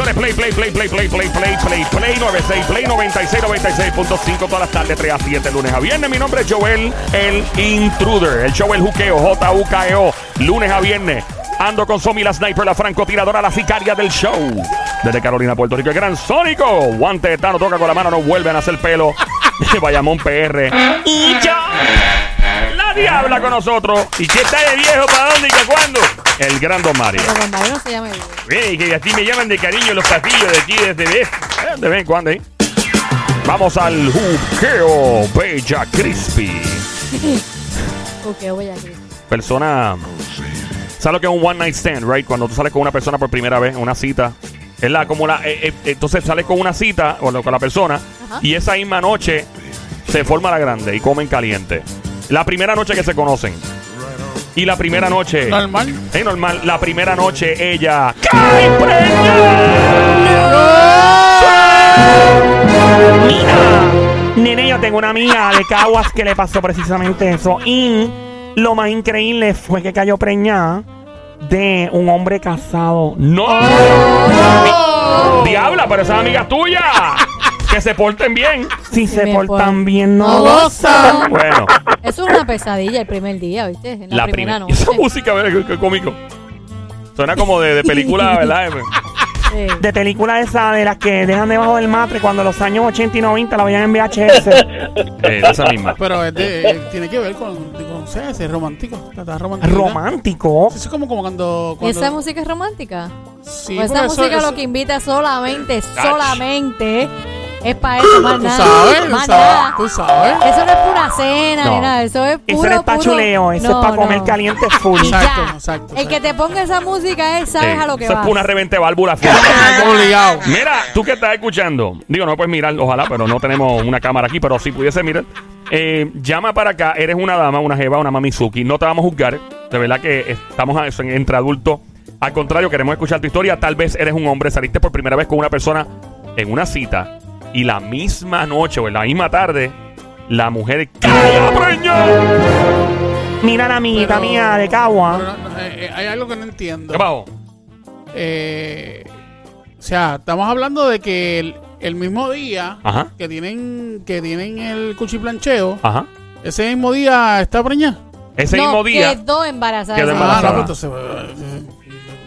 emisora es Play, Play, Play, Play, Play, Play, Play, Play, Play 96, Play 96, 96.5 todas las tardes, 3 a 7, lunes a viernes. Mi nombre es Joel, el Intruder. El show El Juqueo, J-U-K-E-O, lunes a viernes. Ando con Somi, la sniper, la francotiradora, la sicaria del show. Desde Carolina, Puerto Rico, el gran Sónico. Guante de Tano, toca con la mano, no vuelven a hacer pelo. Bayamón PR. Y yo, la diabla con nosotros. ¿Y qué está de viejo? ¿Para dónde y que cuándo? El gran Don Mario. Pero Don Mario no se llama que así me llaman de cariño los pasillos de aquí desde de, de vez en cuando, ¿eh? Vamos al juqueo Bella Crispy. Ok, voy aquí. Persona. ¿Sabes lo que es un one night stand, right? Cuando tú sales con una persona por primera vez, una cita. Es la, como la, eh, eh, entonces sales con una cita o con la persona Ajá. y esa misma noche se forma la grande y comen caliente. La primera noche que se conocen. Y la primera noche. Normal. Es normal. La primera noche ella. ¡Cae Mira, nene, yo tengo una amiga de Caguas que le pasó precisamente eso. Y lo más increíble fue que cayó preñada de un hombre casado. ¡No! ¡Diabla! Pero esa es amiga tuya. Que se porten bien. Si se portan bien, no gozan. Bueno, Eso es una pesadilla el primer día, ¿viste? En la, la primera primera. noche. Esa música, ¿verdad? Qué, qué cómico. Suena como de, de película, ¿verdad? Sí. De películas esas de las que dejan debajo del matre cuando los años 80 y 90 la veían en VHS. Eh, esa misma. Pero es de, eh, tiene que ver con, con es romántico. Está romántico. Romántico. Eso es como, como cuando, ¿Y cuando. esa música es romántica? Sí, Pues esa música eso- lo que invita solamente, solamente es para eso, más Tú nada. sabes, más sabes, nada. tú sabes. Eso no es pura cena No. ni nada, eso es puro, Eso no es pa' puro- chuleo, eso No, es para comer no. caliente full. Exacto, exacto, El que te ponga esa música, él sabes Sí, a lo que Eso va. es una revente válvula. Mira, tú que estás escuchando, digo, no puedes mirar, ojalá, pero no tenemos una cámara aquí, pero si pudiese mirar, eh, llama para acá, eres una dama, una jeva, una mamizuki, no te vamos a juzgar, de verdad que estamos a- en- entre adultos, al contrario, queremos escuchar tu historia, tal vez eres un hombre, saliste por primera vez con una persona en una cita y la misma noche o en la misma tarde, la mujer cae preñada. Mira la amiguita Pero- mía de Cagua. no, no, eh, eh, hay algo que no entiendo. ¿Qué pasó? Eh, o sea, estamos hablando de que el, el mismo día Ajá, que tienen que tienen el cuchiplancheo, ajá. ese mismo día está preñada. Ese no, mismo día, quedó embarazada. Quedó esa embarazada. Ah, no, pues entonces, eh, eh,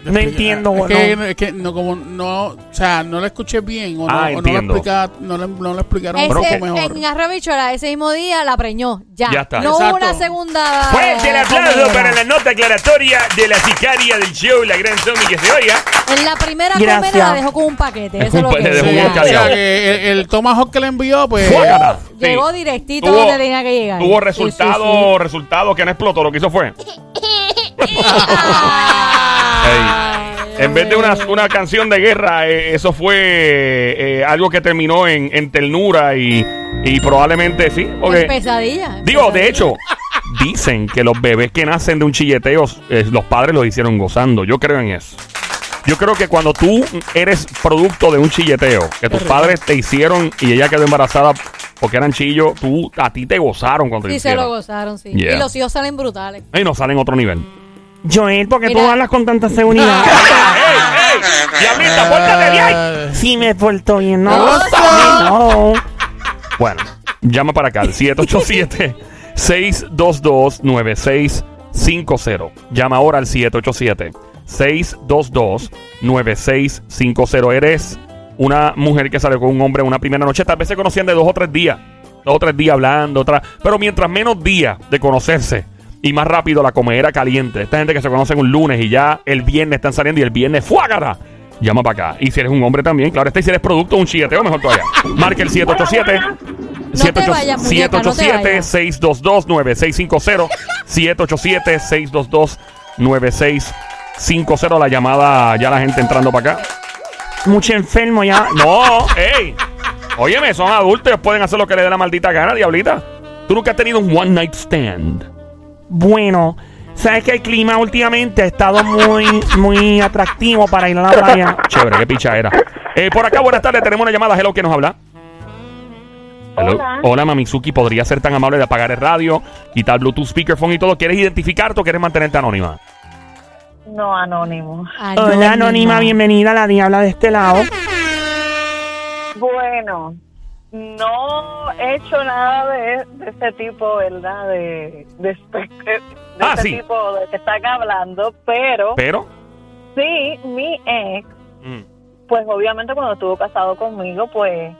No entiendo, es bueno. que, es que no como no, o sea, no la escuché bien o no, Ah, o no la entiendo. explica, no, le- no la explicaron Ese- un poco que- mejor. en Arroyo Bichuela, ese mismo día la preñó. Ya. Ya está. No hubo una segunda. Fuerte el aplauso para la nota aclaratoria de la sicaria del show, la gran Tommy que se oiga. En la primera comida la dejó con un paquete. Eso es lo Un que paquete de Sí, ya. o sea, que el, el Tomahawk que le envió, pues Fuácata. Sí. Llegó directito Tuvo- donde tenía que llegar. Tuvo Sí, sí, resultado, sí. resultado que no explotó, lo que hizo fue. En vez de una, una canción de guerra, eh, eso fue eh, algo que terminó en, en ternura y, y probablemente sí. En porque- pesadilla. en digo, de pesadilla. hecho, dicen que los bebés que nacen de un chilleteo, eh, los padres los hicieron gozando. Yo creo en eso. Yo creo que cuando tú eres producto de un chilleteo, que tus padres te hicieron y ella quedó embarazada porque eran chillos, tú, a ti te gozaron cuando te Sí, se lo gozaron, sí. Yeah. Y los hijos salen brutales. Y no salen a otro nivel. Joel, ¿por qué tú Mira. hablas con tanta seguridad? ¡Ey, ey! ¡Diablita, pórtate bien! Si me porto bien, no. No. Bueno, llama para acá al 787-622-9650. Llama ahora al 787-622-9650. Eres una mujer que salió con un hombre en una primera noche. Tal vez se conocían de dos o tres días. Dos o tres días hablando. Otra, pero mientras menos días de conocerse y más rápido la comedera caliente. Esta gente que se conoce un lunes y ya el viernes están saliendo y el viernes ¡fuágara! Llama para acá. Y si eres un hombre también, claro, está. Y si eres producto de un chilleteo, mejor todavía. Marca el 787. No te vayas, muñeca, no te vayas. 787-622-9650. 787-622-9650. La llamada, ya la gente entrando para acá. Mucho enfermo ya. No, ey. Óyeme, son adultos, pueden hacer lo que les dé la maldita gana, diablita. Tú nunca has tenido un one night stand. Bueno, sabes que el clima últimamente ha estado muy, muy atractivo para ir a la playa. Chévere, qué picha era. Eh, por acá, buenas tardes, tenemos una llamada. Hello, ¿quién nos habla? Hello. Hola. Hola, Mamizuki. ¿Podría ser tan amable de apagar el radio, quitar Bluetooth, speakerphone y todo? ¿Quieres identificarte o quieres mantenerte anónima? No, anónimo. Hola, Anónima, bienvenida a la Diabla de este lado. Bueno, no he hecho nada de, de ese tipo, ¿verdad? De, de, de Ah, ese sí. tipo de que están hablando, pero Pero. sí, mi ex, mm, pues obviamente cuando estuvo casado conmigo, pues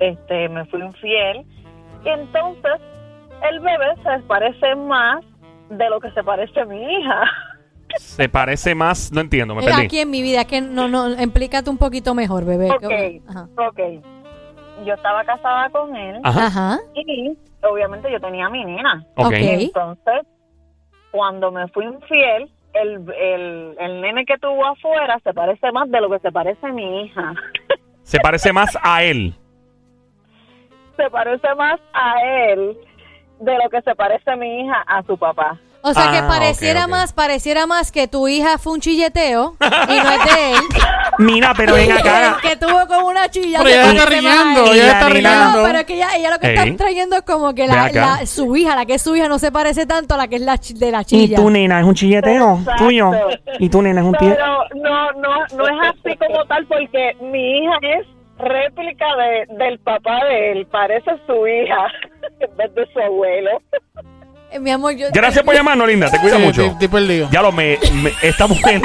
este me fui infiel. Y entonces el bebé se parece más de lo que se parece a mi hija. se parece más. No entiendo, me Mira, perdí. aquí en mi vida, que no, no, explícate un poquito mejor, bebé. Ok, Ajá. ok. Yo estaba casada con él Ajá. Y obviamente yo tenía a mi nena. Ok. Ok. Entonces, cuando me fui infiel, el, el, el nene que tuvo afuera se parece más de lo que se parece a mi hija. Se parece más a él. se parece más a él de lo que se parece a mi hija a su papá. O sea, que Ah, pareciera más, pareciera más que tu hija fue un chilleteo y no es de él. Mira, pero ven acá. que tuvo con una chilla. Pero ella está riendo, ella la está riendo. No, pero es que ella, ella lo que Ey. está trayendo es como que la, la- su hija, la que es su hija, no se parece tanto a la que es la chi- de la Y chilla. tu nena es un chilleteo Exacto. tuyo. Y tu nena es un tío. Pero no, no, no es así como tal porque mi hija es réplica de, del papá de él, parece su hija en vez de su abuelo. Eh, mi amor, yo... Gracias por llamarnos, linda. Te cuida Sí, mucho. estoy- estoy perdido. Ya lo me, me estamos en.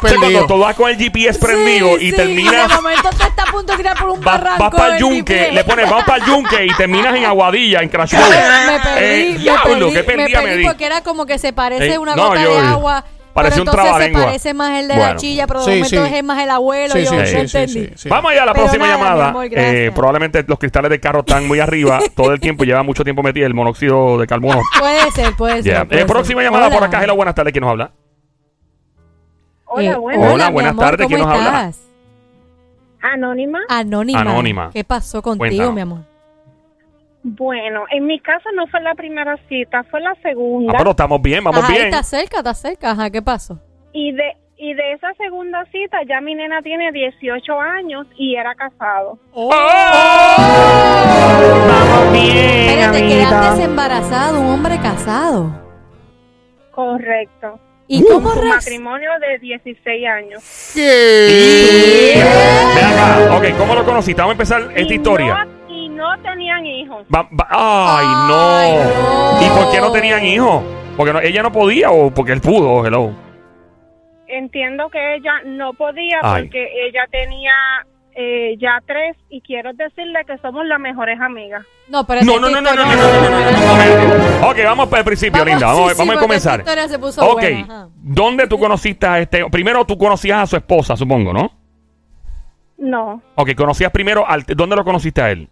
perdido. cuando tú vas con el GPS prendido Sí, y sí, terminas. de momento te está a punto de tirar por un Vas barranco. para el yunque, GPS. le pones vamos para el yunque y terminas en Aguadilla, en Crash Bowl. Me perdí, Eh, me diablo, perdí, qué perdida me me perdí di. porque era como que se parece Eh, una no, gota yo- de agua. Parecía un entonces se trabalengua. parece más el de Bueno. la chilla, pero de Sí, momento sí. es más el abuelo. Sí, yo sí, no sí, sí, entendí. sí, sí. Vamos allá a la Pero próxima nada, llamada. amor. Eh, probablemente los cristales de carro están muy arriba todo el tiempo. Lleva mucho tiempo metido el monóxido de carbono. Puede ser, puede ser. Ya. puede Eh, próxima ser. llamada Hola. por acá. Hello, buenas tardes. ¿Quién nos habla? Hola, Eh, bueno. Hola, buenas amor, tardes, ¿cómo ¿quién nos habla? estás? Anónima. Anónima. Anónima. ¿Qué pasó contigo, Cuéntanos. mi amor? Bueno, en mi caso no fue la primera cita, fue la Ah, segunda. pero estamos bien, vamos Ajá, bien. está cerca, está cerca. Ajá, ¿qué pasó? Y de y de esa segunda cita ya mi nena tiene 18 años y era casado. Vamos bien, Espérate, amiguita. quedaste embarazado, un hombre casado. Correcto. ¿Y Uh. cómo Un matrimonio de 16 años. ¿Qué? Ve acá. Ok, ¿cómo lo conociste? Vamos a empezar esta Y historia. No, no tenían hijos. Va- va- ay, no. ¿Y por qué no tenían hijos? Porque no- ella no podía o porque él pudo, hello. Entiendo que ella no podía porque ella tenía eh, ya tres y quiero decirle que somos las mejores amigas. No, pero No, no, no, no, no, no, no. Ok, vamos para el principio, linda. Vamos, a comenzar. historia se puso ok, ¿dónde tú conociste a este? Primero tú conocías a su esposa, supongo, ¿no? No, Ok, conocías primero al... ¿Dónde lo conociste a él?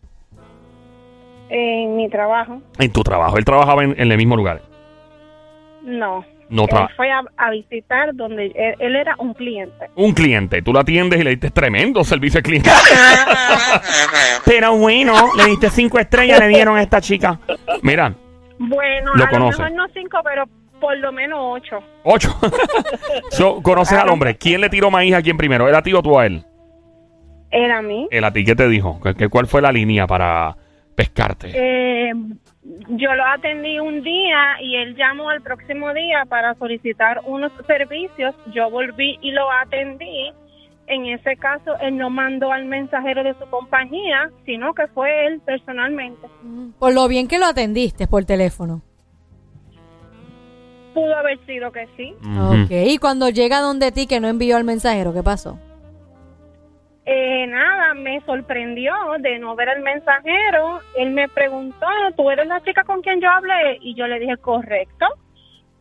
En mi trabajo, En tu trabajo. Él trabajaba en, en el mismo lugar. no. No Él fue a, a visitar donde él, él era un cliente. Un cliente, tú lo atiendes y le diste tremendo servicio al cliente. Pero bueno, le diste cinco estrellas, le dieron a esta chica. Mira, Bueno, Lo a conoce. lo mejor no cinco, pero por lo menos ocho. ocho. so, conoces al hombre. ¿Quién le tiró maíz a quién primero? ¿Él a ti o tú a él? Era a mí. Él a ti, ¿qué te dijo? ¿Qué, qué- cuál fue la línea para pescarte? Eh, yo lo atendí un día y él llamó al próximo día para solicitar unos servicios. Yo volví y lo atendí. En ese caso, él no mandó al mensajero de su compañía, sino que fue él personalmente. Por lo bien que lo atendiste por teléfono. Pudo haber sido que sí. Ok, y cuando llega donde ti que no envió al mensajero, ¿qué pasó? Me sorprendió de no ver al mensajero. Él me preguntó, ¿tú eres la chica con quien yo hablé? Y yo le dije, correcto.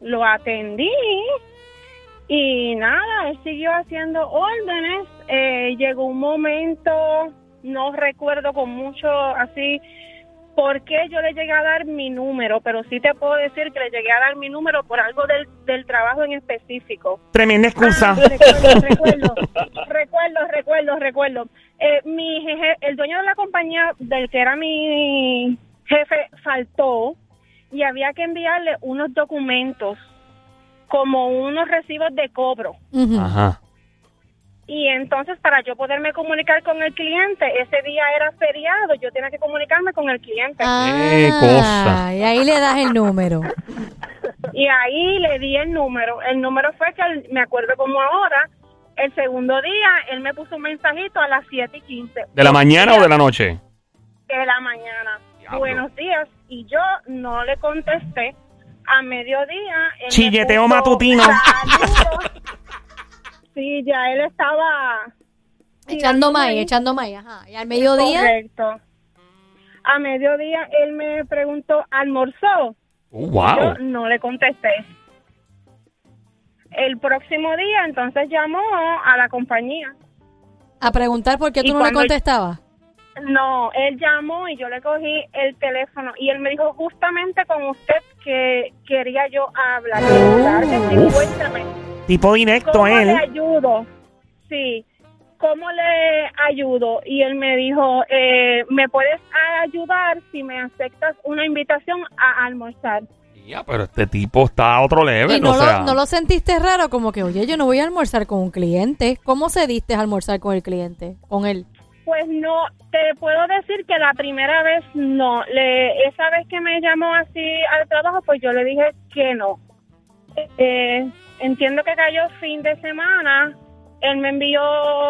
Lo atendí. Y nada, él siguió haciendo órdenes. Eh, llegó un momento, no recuerdo con mucho así por qué yo le llegué a dar mi número, pero sí te puedo decir que le llegué a dar mi número por algo del, del trabajo en específico. Tremenda excusa. Ah, recuerdo, recuerdo, recuerdo, recuerdo, recuerdo. Eh, mi jefe, el dueño de la compañía del que era mi jefe faltó y había que enviarle unos documentos como unos recibos de cobro. Ajá. Y entonces para yo poderme comunicar con el cliente, ese día era feriado, yo tenía que comunicarme con el cliente. Ah, Qué cosa. Y ahí le das el número. Y ahí le di el número. El número fue que, el- me acuerdo como ahora, el segundo día, él me puso un mensajito a las 7 y 15. ¿De la mañana o de la noche? de la mañana. Diablo. Buenos días. Y yo no le contesté. A mediodía. él me Chilleteo puso matutino. saludos. Sí, ya él estaba. Echando maíz, echando maíz, ajá. Y al mediodía, Correcto. A mediodía él me preguntó, ¿almorzó? Yo wow. no le contesté. El próximo día, entonces llamó a la compañía. a preguntar por qué tú no le contestabas. No, él llamó y yo le cogí el teléfono y él me dijo justamente con usted que quería yo hablar. Claro que. Tipo directo ¿Cómo le él. ayudo? Sí. ¿Cómo le ayudo? Y él me dijo, eh, ¿me puedes ayudar si me aceptas una invitación a almorzar? Ya, pero este tipo está a otro level, Y no, o sea. lo, no lo sentiste raro, como que, oye, yo no voy a almorzar con un cliente. ¿Cómo se diste a almorzar con el cliente? Con él. Pues no, te puedo decir que la primera vez no. Le, esa vez que me llamó así al trabajo, pues yo le dije que no. Eh, entiendo que cayó fin de semana. Él me envió,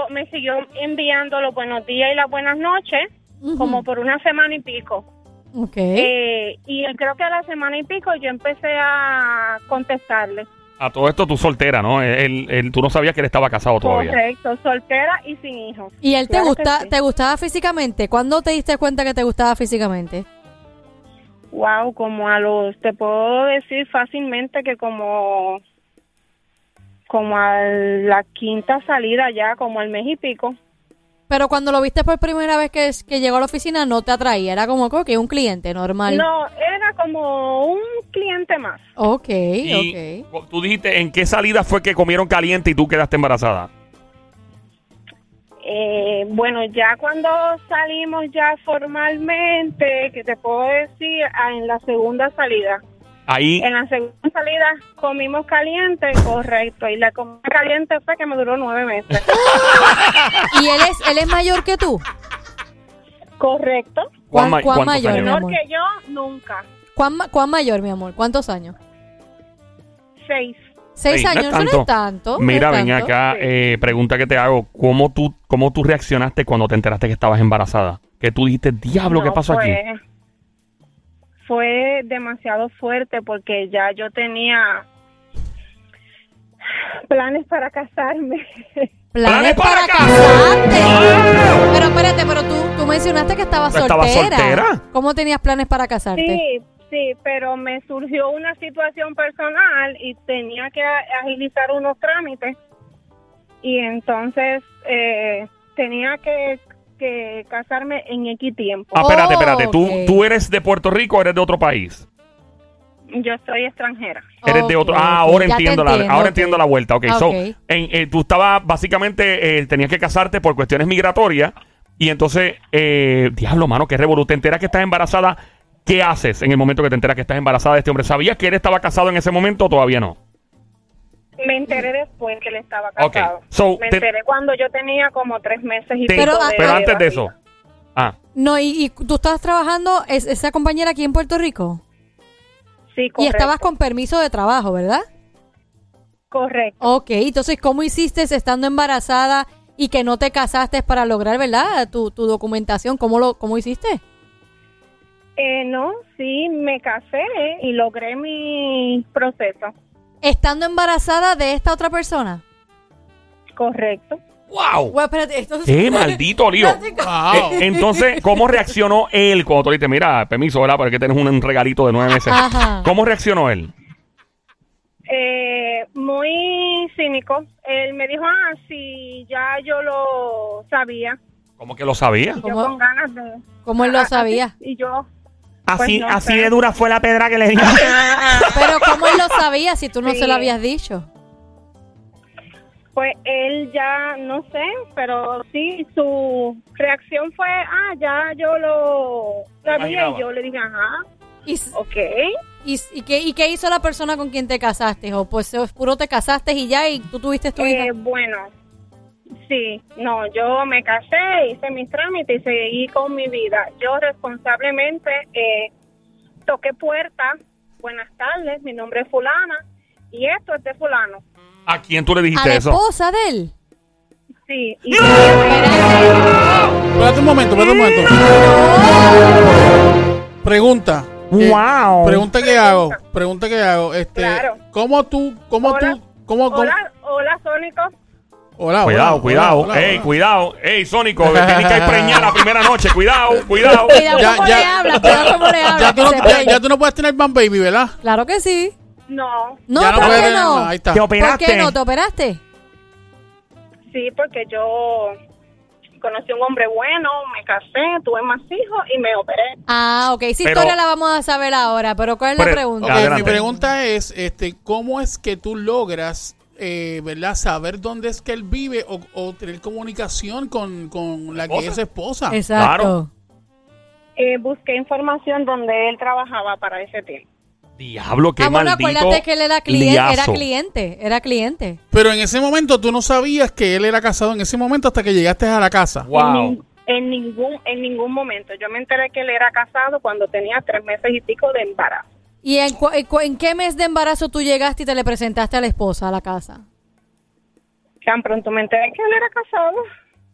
me siguió enviando los buenos días y las buenas noches, como por una semana y pico. Ok. Eh, y creo que a la semana y pico yo empecé a contestarle. A todo esto tú soltera, ¿no? Él, él- tú no sabías que él estaba casado todavía. Correcto, soltera y sin hijos. ¿Y él te, Claro gusta, sí. te gustaba físicamente? ¿Cuándo te diste cuenta que te gustaba físicamente? Wow, como a los, te puedo decir fácilmente que como, como a la quinta salida ya, como al mes y pico. Pero cuando lo viste por primera vez que, que llegó a la oficina no te atraía, era como que un cliente normal. No, era como un cliente más. Ok, Y ok. tú dijiste, ¿en qué salida fue que comieron caliente y tú quedaste embarazada? Eh, bueno, ya cuando salimos ya formalmente, que te puedo decir, ah, en la segunda salida. Ahí, En la segunda salida comimos caliente, correcto, y la comida caliente fue que me duró nueve meses. ¿Y él es, él es mayor que tú? correcto. ¿Cuán- cuán cuántos mayor, años? mi Menor que yo, nunca. ¿Cuán, cuán mayor, mi amor? ¿Cuántos años? Seis. Seis Ey, no es años, no es tanto. no Mira, es ven tanto. acá, eh, pregunta que te hago. ¿Cómo tú, ¿Cómo tú reaccionaste cuando te enteraste que estabas embarazada? Que tú dijiste, diablo, ¿qué No, pasó aquí? Fue- demasiado fuerte porque ya yo tenía planes para casarme. Planes ¡Planes para para casarte. Pero espérate, pero tú, tú mencionaste que estabas soltera. ¿Estabas soltera? ¿Cómo tenías planes para casarte? Sí, sí, pero me surgió una situación personal y tenía que agilizar unos trámites y entonces eh, tenía que, que casarme en X tiempo. Ah, espérate, espérate. ¿Tú. ¿Tú eres de Puerto Rico o eres de otro país? Yo soy extranjera. Eres de otro. Ah, ahora ya entiendo, la, ahora ok. entiendo la vuelta. Ok, so, en- eh, tú estabas básicamente, eh, tenías que casarte por cuestiones migratorias. Y entonces, eh, diablo, mano, qué revolú. Te enteras que estás embarazada. ¿Qué haces en el momento que te enteras que estás embarazada de este hombre? ¿Sabías que él estaba casado en ese momento o todavía no? Me enteré después que él estaba casado. so, Me te- enteré cuando yo tenía como tres meses y Pero, de- pero antes de eso. Ah, No, y, y tú estabas trabajando, es, esa compañera aquí en Puerto Rico. Sí, Y correcto. estabas con permiso de trabajo, ¿verdad? Correcto. Ok, entonces, ¿cómo hiciste estando embarazada y que no te casaste para lograr, ¿verdad? Tu, tu documentación, ¿cómo lo cómo hiciste? Eh, no, sí, me casé y logré mi proceso. Estando embarazada de esta otra persona. Correcto. wow. Bueno, espérate, esto ¡Qué maldito lío! Wow. Eh, entonces, ¿cómo reaccionó él cuando tú le dijiste, mira, permiso, ¿verdad? Porque tienes un, un regalito de nueve meses. Ajá. ¿Cómo reaccionó él? Eh, muy cínico. Él me dijo, ah, sí, ya yo lo sabía. ¿Cómo que lo sabía? Y yo con ganas de... ¿Cómo él lo Ah, sabía? así- Y yo... Así, Pues no así de dura fue la pedra que le dio. Pero ¿cómo él lo sabía si tú no Sí. se lo habías dicho? Pues él ya, no sé, pero sí, su reacción fue, ah, ya yo lo sabía. Y yo le dije, ajá, ¿Y, ok. y, y qué, ¿Y qué hizo la persona con quien te casaste? ¿O pues puro te casaste y ya y tú tuviste tu hija? Eh, bueno, sí, no, yo me casé, hice mis trámites y seguí con mi vida. Yo responsablemente eh, toqué puertas buenas tardes, mi nombre es fulana y esto es de fulano. ¿A quién tú le A dijiste la eso? esposa de él. Sí, y Espérate un momento, espérate un momento. Pregunta. Eh, Wow. Pregunta que hago. Pregunta que hago. Este, Claro. ¿Cómo tú, cómo Hola. tú, cómo, cómo- hola, hola, Sónico. Hola, Cuidado, hola, cuidado. hola, hola, Ey, cuidado. Ey, Sónico, tienes que preñar la primera noche. Cuidado, cuidado. Cuidado Ya, cómo ya. le habla, cuidado cómo le habla. Ya tú, no, ya, ya tú no puedes tener man baby, ¿verdad? Claro que sí. No, No, ya ¿por puedes qué no? Ahí está. Te ¿Por operaste. qué no? ¿Te operaste? sí, porque yo conocí a un hombre bueno, me casé, tuve más hijos y me operé. Ah, ok. Esa Pero- historia la vamos a saber ahora, pero ¿cuál es la pregunta? Ok, Adelante. mi pregunta es, este, ¿cómo es que tú logras, eh, verdad, saber dónde es que él vive o, o tener comunicación con, con la que ¿Esposa? es esposa? Exacto. Eh, busqué información donde él trabajaba para ese tiempo. Diablo, qué ah, bueno, maldito acuérdate que él era cliente, era cliente, era cliente. Pero en ese momento tú no sabías que él era casado en ese momento hasta que llegaste a la casa. Wow. en ningún en ningún momento. Yo me enteré que él era casado cuando tenía tres meses y pico de embarazo. ¿Y en, cu- en cu- en qué mes de embarazo tú llegaste y te le presentaste a la esposa a la casa? Tan pronto me enteré que él era casado.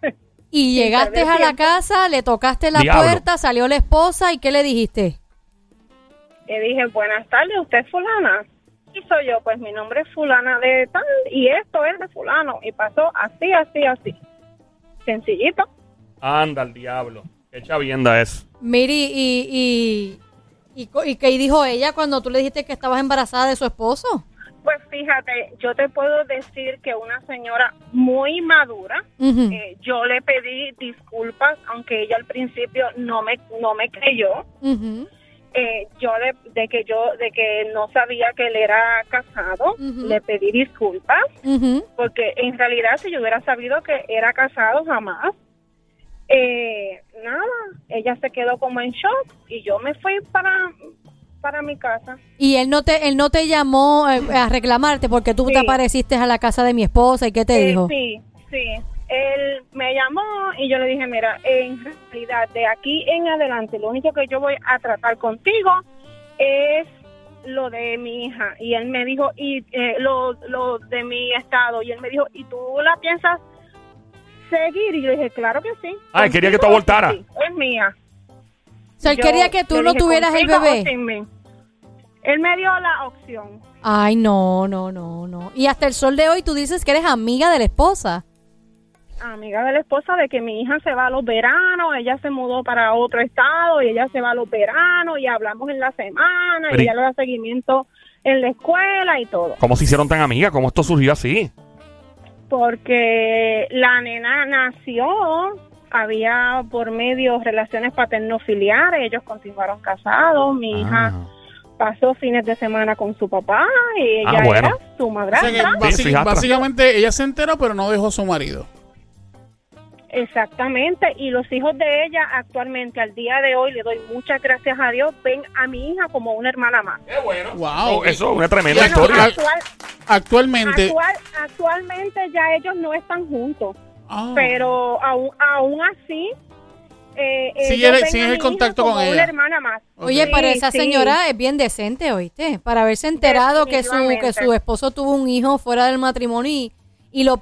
Y llegaste a la casa, le tocaste la Diablo. puerta, salió la esposa y ¿qué le dijiste? Le dije, buenas tardes, ¿usted es fulana? Y soy yo, pues mi nombre es fulana de tal y esto es de fulano. Y pasó así, así, así. Sencillito. Anda al diablo. Qué chavienda es. Miri, y, y, y, y qué dijo ella cuando tú le dijiste que estabas embarazada de su esposo? Pues fíjate, yo te puedo decir que una señora muy madura, eh, yo le pedí disculpas, aunque ella al principio no me, no me creyó. Ujú. eh, yo de, de que yo de que no sabía que él era casado le pedí disculpas porque en realidad si yo hubiera sabido que era casado jamás eh, nada ella se quedó como en shock y yo me fui para para mi casa Y él no te, él no te llamó eh, a reclamarte porque tú Sí. te apareciste a la casa de mi esposa y qué te Eh, dijo. sí sí él me llamó y yo le dije mira en realidad de aquí en adelante lo único que yo voy a tratar contigo es lo de mi hija y él me dijo y eh, lo, lo de mi estado y él me dijo y tú la piensas seguir y yo dije claro que sí Ay, quería que tú sí, es mía O sea, él Yo quería que tú no dije, tuvieras el "Contigo o bebé. sin mí". él me dio la opción Ay, no, no, no, no. Y hasta el sol de hoy tú dices que eres amiga de la esposa. amiga de la esposa de que mi hija se va a los veranos, ella se mudó para otro estado y ella se va a los veranos y hablamos en la semana Pero y ella le da seguimiento en la escuela y todo. ¿Cómo se hicieron tan amigas? ¿Cómo esto surgió así? Porque la nena nació, había por medio relaciones paterno-filiares, ellos continuaron casados, mi hija Ah. pasó fines de semana con su papá y Ah, ella bueno. era su O madrastra. sea básicamente ella se enteró, pero no dejó a su marido. Exactamente, y los hijos de ella actualmente, al día de hoy, le doy muchas gracias a Dios, ven a mi hija como una hermana más. Wow. Oh, eso es una tremenda Bueno, historia. al- actual- Actualmente. actual- actualmente ya ellos no están juntos, Ah. pero aún, aún así... Eh, Sigue ellos el- contacto con ella. una hermana más. Oye, Ok. pero Sí, esa sí. señora es bien decente, ¿oíste? Para haberse enterado que su, que su esposo tuvo un hijo fuera del matrimonio y, y lo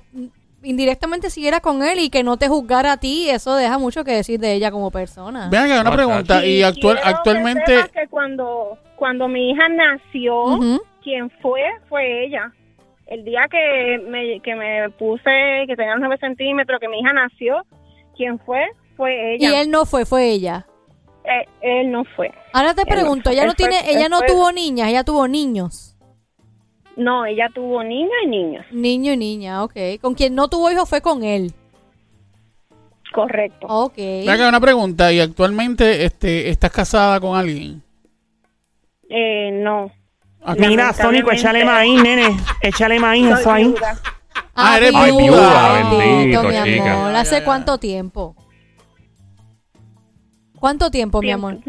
indirectamente siguiera con él y que no te juzgara a ti, eso deja mucho que decir de ella como persona. Vean acá, una pregunta. Y actual, que actualmente. que cuando, cuando mi hija nació, Ujú. quien fue fue ella. El día que me, que me puse, que tenía los 9 centímetros, que mi hija nació, quien fue fue Y ella. él no fue, fue ella. Eh, él no fue. Ahora te Él no pregunto, fue, ella no él tiene, ella no fue- tuvo niñas, ella tuvo niños. No, ella tuvo niña y niños. Niño y niña, ok. Con quien no tuvo hijo fue con él. Correcto. Ok. Acá, una pregunta. Y actualmente este, estás casada con alguien. Eh, no. Mira, Sónico, échale maíz, nene. Échale maíz, eso ahí. viuda. Ah, eres Ay, viuda, bendito, mi chica. amor. ¿Hace cuánto tiempo? ¿Cuánto tiempo, mi amor?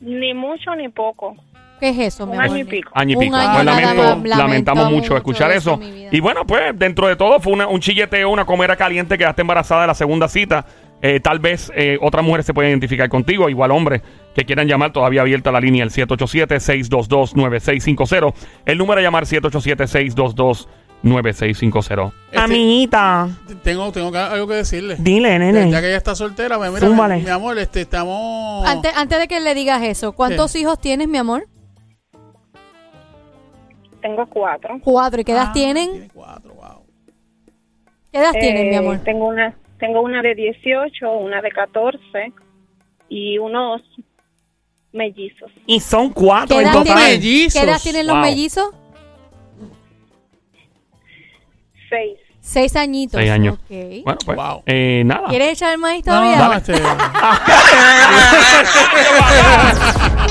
Ni mucho ni poco. ¿Qué es eso, mi Un amor? año y pico. Año y Un pico. año Pues nada lamento- más. lamentamos Lamentamos mucho mucho escuchar eso, eso. mi vida. Y bueno, pues dentro de todo fue una- un chilleteo, una comera caliente, quedaste embarazada de la segunda cita. Eh, tal vez eh, otras mujeres se pueden identificar contigo, igual hombres que quieran llamar, todavía abierta la línea el 787-622-9650. El número a llamar 787-622-9650. Este, Amiguita, Tengo, tengo que- algo que decirle. dile, nene. Ya que ella está soltera, pues mira, Zúmbale. mi amor, este, estamos... Antes, antes de que le digas eso, ¿cuántos hijos tienes, mi amor? Tengo cuatro. Cuatro. ¿Y qué edad Ah, tienen? Tiene cuatro, wow. ¿Qué edad tienen, mi Eh, amor? Tengo una, tengo una de 18, una de 14 y unos mellizos. Y son cuatro ¿Qué en total. tienen, Mellizos. ¿Qué edad tienen los Wow. mellizos? Seis. Seis añitos. Seis años. Ok. Bueno, pues, Wow. eh, nada. ¿Quieres echar el maíz No, todavía? no, este,